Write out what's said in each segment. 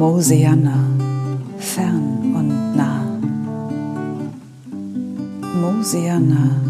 Mosiana, fern und nah. Mosiana,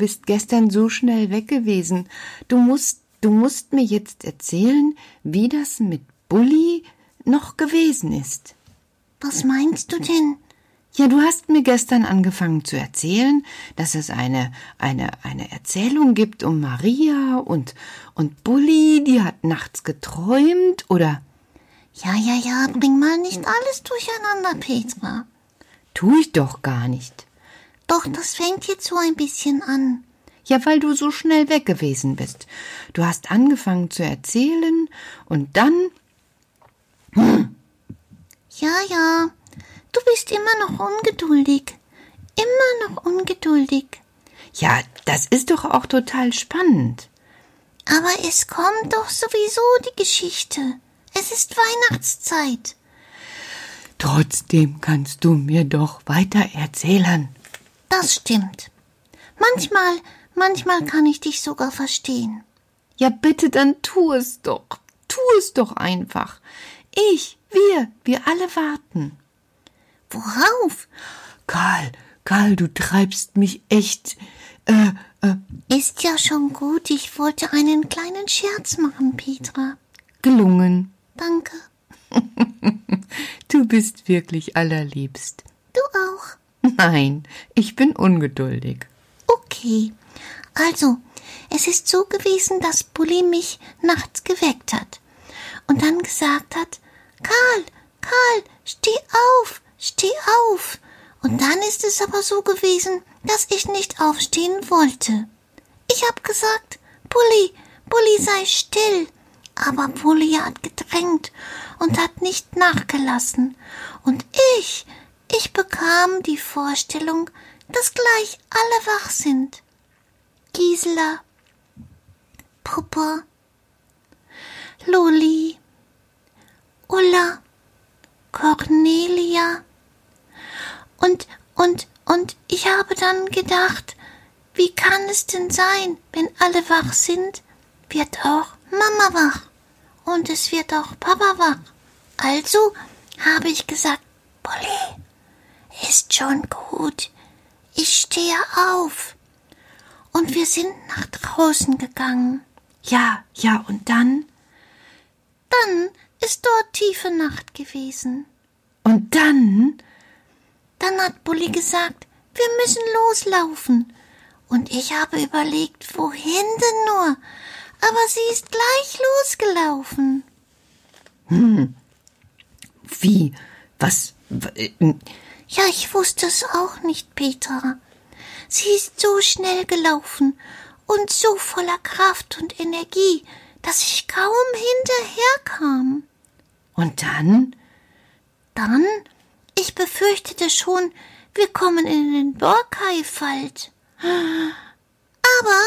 Bist gestern so schnell weg gewesen. Du musst, du musst mir jetzt erzählen, wie das mit Bulli noch gewesen ist. Was meinst du denn? Ja, du hast mir gestern angefangen zu erzählen, dass es eine, eine, eine Erzählung gibt um Maria und, und Bulli, die hat nachts geträumt, oder? Ja, ja, ja, bring mal nicht alles durcheinander, Petra. Tu ich doch gar nicht. Doch, das fängt jetzt so ein bisschen an. Ja, weil du so schnell weg gewesen bist. Du hast angefangen zu erzählen und dann. Ja, ja, du bist immer noch ungeduldig. Immer noch ungeduldig. Ja, das ist doch auch total spannend. Aber es kommt doch sowieso die Geschichte. Es ist Weihnachtszeit. Trotzdem kannst du mir doch weiter erzählen. Das stimmt. Manchmal, manchmal kann ich dich sogar verstehen. Ja, bitte, dann tu es doch. Tu es doch einfach. Ich, wir, wir alle warten. Worauf? Karl, Karl, du treibst mich echt. Äh, äh, Ist ja schon gut. Ich wollte einen kleinen Scherz machen, Petra. gelungen. Danke. Du bist wirklich allerliebst. Du auch. Nein, ich bin ungeduldig. Okay. Also, es ist so gewesen, dass Bulli mich nachts geweckt hat und dann gesagt hat, Karl, Karl, steh auf, steh auf. Und dann ist es aber so gewesen, dass ich nicht aufstehen wollte. Ich hab gesagt, Bulli, Bulli sei still. Aber Bulli hat gedrängt und hat nicht nachgelassen. Und ich, ich bekam die Vorstellung, dass gleich alle wach sind. Gisela, Puppe, Loli, Ulla, Cornelia. Und, und, und ich habe dann gedacht, wie kann es denn sein, wenn alle wach sind, wird auch Mama wach und es wird auch Papa wach. Also habe ich gesagt, Polly, ist Schon gut. Ich stehe auf. Und wir sind nach draußen gegangen. Ja, ja, und dann? Dann ist dort tiefe Nacht gewesen. Und dann? Dann hat Bulli gesagt, wir müssen loslaufen. Und ich habe überlegt, wohin denn nur? Aber sie ist gleich losgelaufen. Hm. Wie? Was? Äh, ja, ich wusste es auch nicht, Petra. Sie ist so schnell gelaufen und so voller Kraft und Energie, dass ich kaum hinterherkam. Und dann? Dann? Ich befürchtete schon, wir kommen in den Borkai-Wald. Aber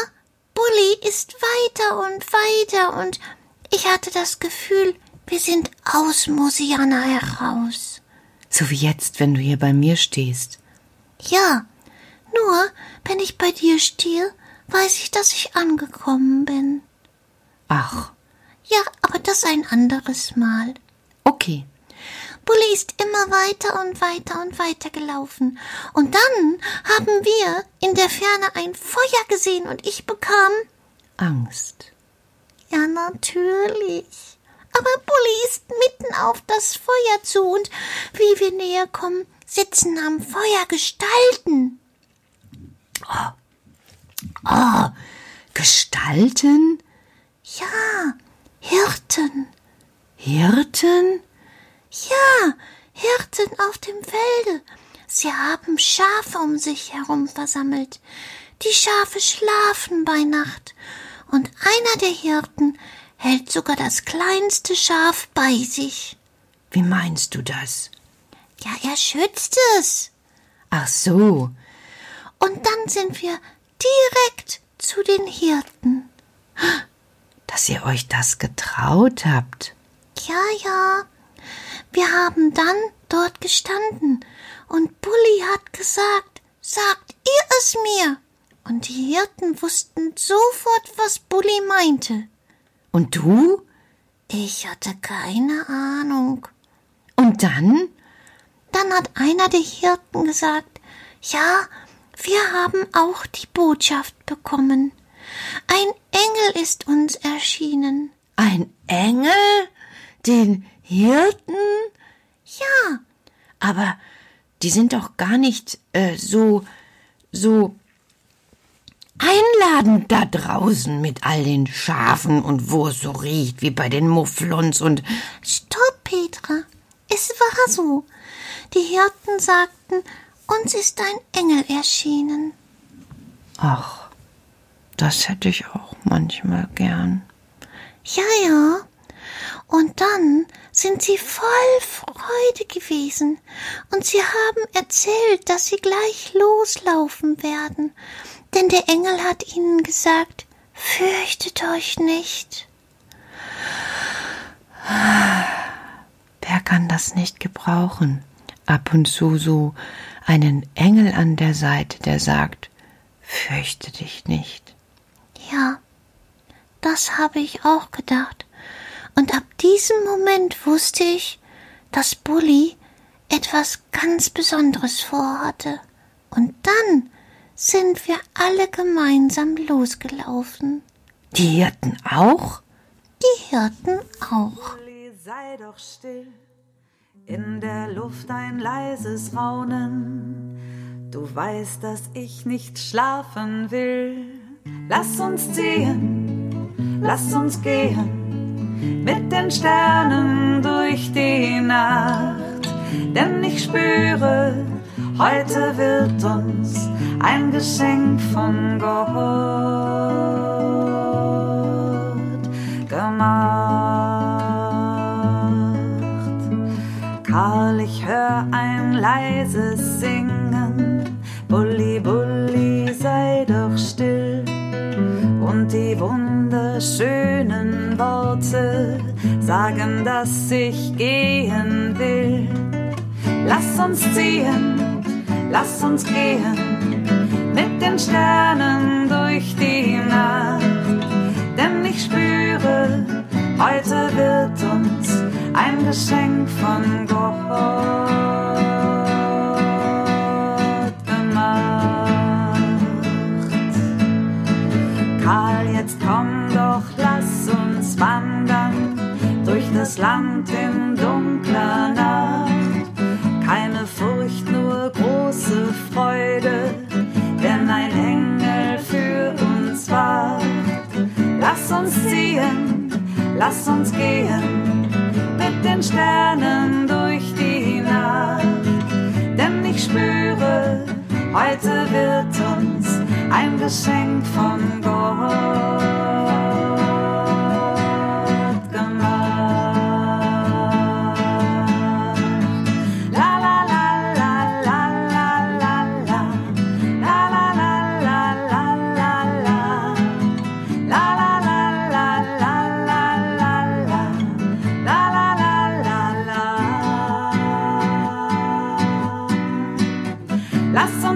Bulli ist weiter und weiter und ich hatte das Gefühl, wir sind aus Mosiana heraus. So wie jetzt, wenn du hier bei mir stehst. Ja, nur wenn ich bei dir stehe, weiß ich, dass ich angekommen bin. Ach. Ja, aber das ein anderes Mal. Okay. Bulli ist immer weiter und weiter und weiter gelaufen. Und dann haben wir in der Ferne ein Feuer gesehen und ich bekam Angst. Ja, natürlich. Aber Bulli ist mitten auf das Feuer zu und wie wir näher kommen, sitzen am Feuer Gestalten. Oh. Oh, Gestalten? Ja, Hirten. Hirten? Ja, Hirten auf dem Felde. Sie haben Schafe um sich herum versammelt. Die Schafe schlafen bei Nacht, und einer der Hirten hält sogar das kleinste Schaf bei sich. Wie meinst du das? Ja, er schützt es. Ach so. Und dann sind wir direkt zu den Hirten. Dass ihr euch das getraut habt. Ja, ja. Wir haben dann dort gestanden und Bulli hat gesagt, sagt ihr es mir. Und die Hirten wussten sofort, was Bulli meinte. Und du? Ich hatte keine Ahnung. Und dann? Dann hat einer der Hirten gesagt, ja, wir haben auch die Botschaft bekommen. Ein Engel ist uns erschienen. Ein Engel? Den Hirten? Ja. Aber die sind doch gar nicht äh, so, so einladend da draußen mit all den Schafen und wo es so riecht wie bei den Mufflons und. Stopp, Petra. Es war so. Die Hirten sagten, uns ist ein Engel erschienen. Ach, das hätte ich auch manchmal gern. Ja, ja. Und dann sind sie voll Freude gewesen, und sie haben erzählt, dass sie gleich loslaufen werden, denn der Engel hat ihnen gesagt, fürchtet euch nicht. Wer kann das nicht gebrauchen? Ab und zu so einen Engel an der Seite, der sagt, fürchte dich nicht. Ja, das habe ich auch gedacht. Und ab diesem Moment wusste ich, dass Bulli etwas ganz Besonderes vorhatte. Und dann sind wir alle gemeinsam losgelaufen. Die Hirten auch? Die Hirten auch. Sei doch still, in der Luft ein leises Raunen. Du weißt, dass ich nicht schlafen will. Lass uns ziehen, lass uns gehen mit den Sternen durch die Nacht. Denn ich spüre, heute wird uns ein Geschenk von Gott gemacht. Karl, ich hör ein leises Singen, Bulli, Bulli, sei doch still. Und die wunderschönen Worte sagen, dass ich gehen will. Lass uns ziehen, lass uns gehen mit den Sternen durch die Nacht. Denn ich spüre, heute wird uns ein Geschenk von Gott gemacht. Karl, jetzt komm doch, lass uns wandern durch das Land im uns ziehen, lass uns gehen mit den Sternen durch die Nacht. Denn ich spüre, heute wird uns ein Geschenk von Gott.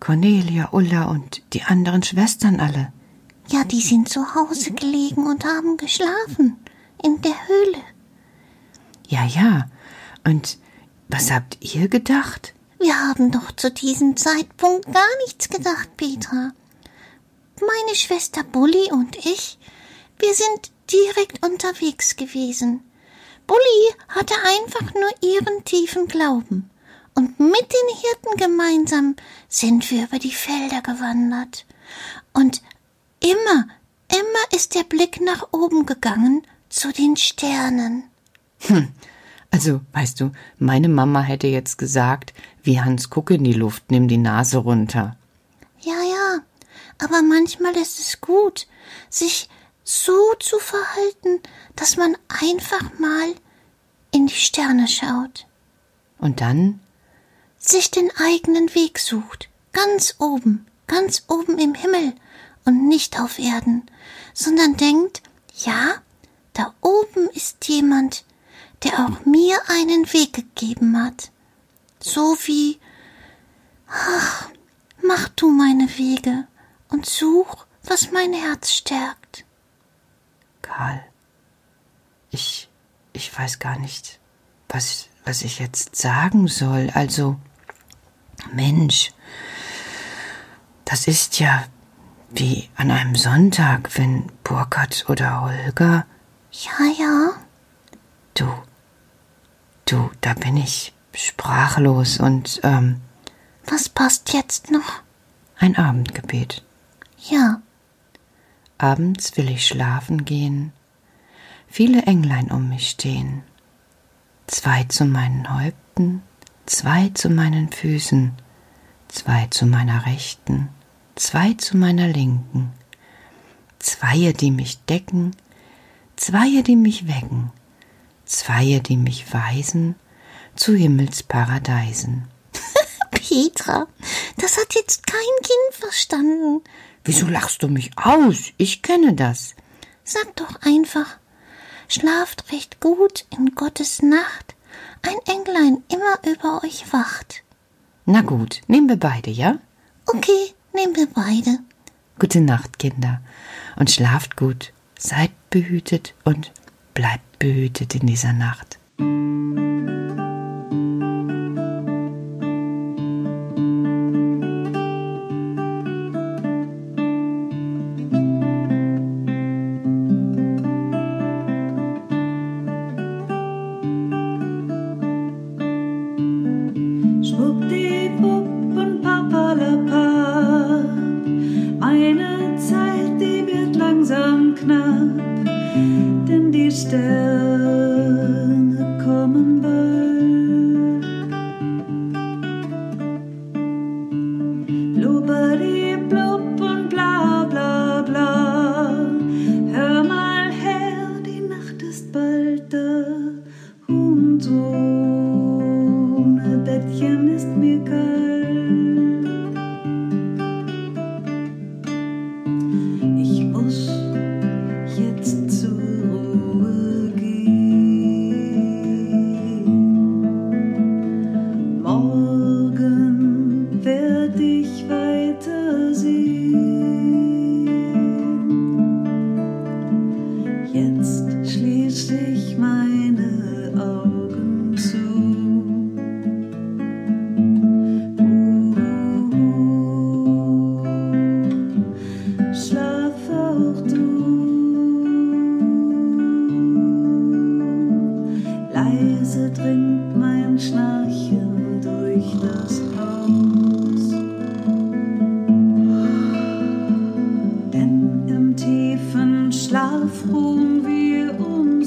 Cornelia, Ulla und die anderen Schwestern alle. Ja, die sind zu Hause gelegen und haben geschlafen. In der Höhle. Ja, ja. Und was habt ihr gedacht? Wir haben doch zu diesem Zeitpunkt gar nichts gedacht, Petra. Meine Schwester Bulli und ich, wir sind direkt unterwegs gewesen. Bulli hatte einfach nur ihren tiefen Glauben. Und mit den Hirten gemeinsam sind wir über die Felder gewandert. Und immer, immer ist der Blick nach oben gegangen zu den Sternen. Hm, also, weißt du, meine Mama hätte jetzt gesagt, wie Hans, guck in die Luft, nimm die Nase runter. Ja, ja, aber manchmal ist es gut, sich so zu verhalten, dass man einfach mal in die Sterne schaut. Und dann? Sich den eigenen Weg sucht, ganz oben, ganz oben im Himmel und nicht auf Erden, sondern denkt, ja, da oben ist jemand, der auch mir einen Weg gegeben hat. So wie, ach, mach du meine Wege und such, was mein Herz stärkt. Karl, ich, ich weiß gar nicht, was, was ich jetzt sagen soll. Also, Mensch, das ist ja wie an einem Sonntag, wenn Burkhard oder Holger. Ja, ja. Du, Du, da bin ich sprachlos und ähm. Was passt jetzt noch? Ein Abendgebet. Ja. Abends will ich schlafen gehen, viele Englein um mich stehen, zwei zu meinen Häupten, zwei zu meinen Füßen, zwei zu meiner Rechten, zwei zu meiner Linken, zweie, die mich decken, zweie, die mich wecken, Zweie, die mich weisen zu Himmelsparadeisen. Petra, das hat jetzt kein Kind verstanden. Wieso lachst du mich aus? Ich kenne das. Sag doch einfach, schlaft recht gut in Gottes Nacht, ein Englein immer über euch wacht. Na gut, nehmen wir beide, ja? Okay, nehmen wir beide. Gute Nacht, Kinder, und schlaft gut, seid behütet und bleibt behütet in dieser Nacht.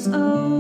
is over.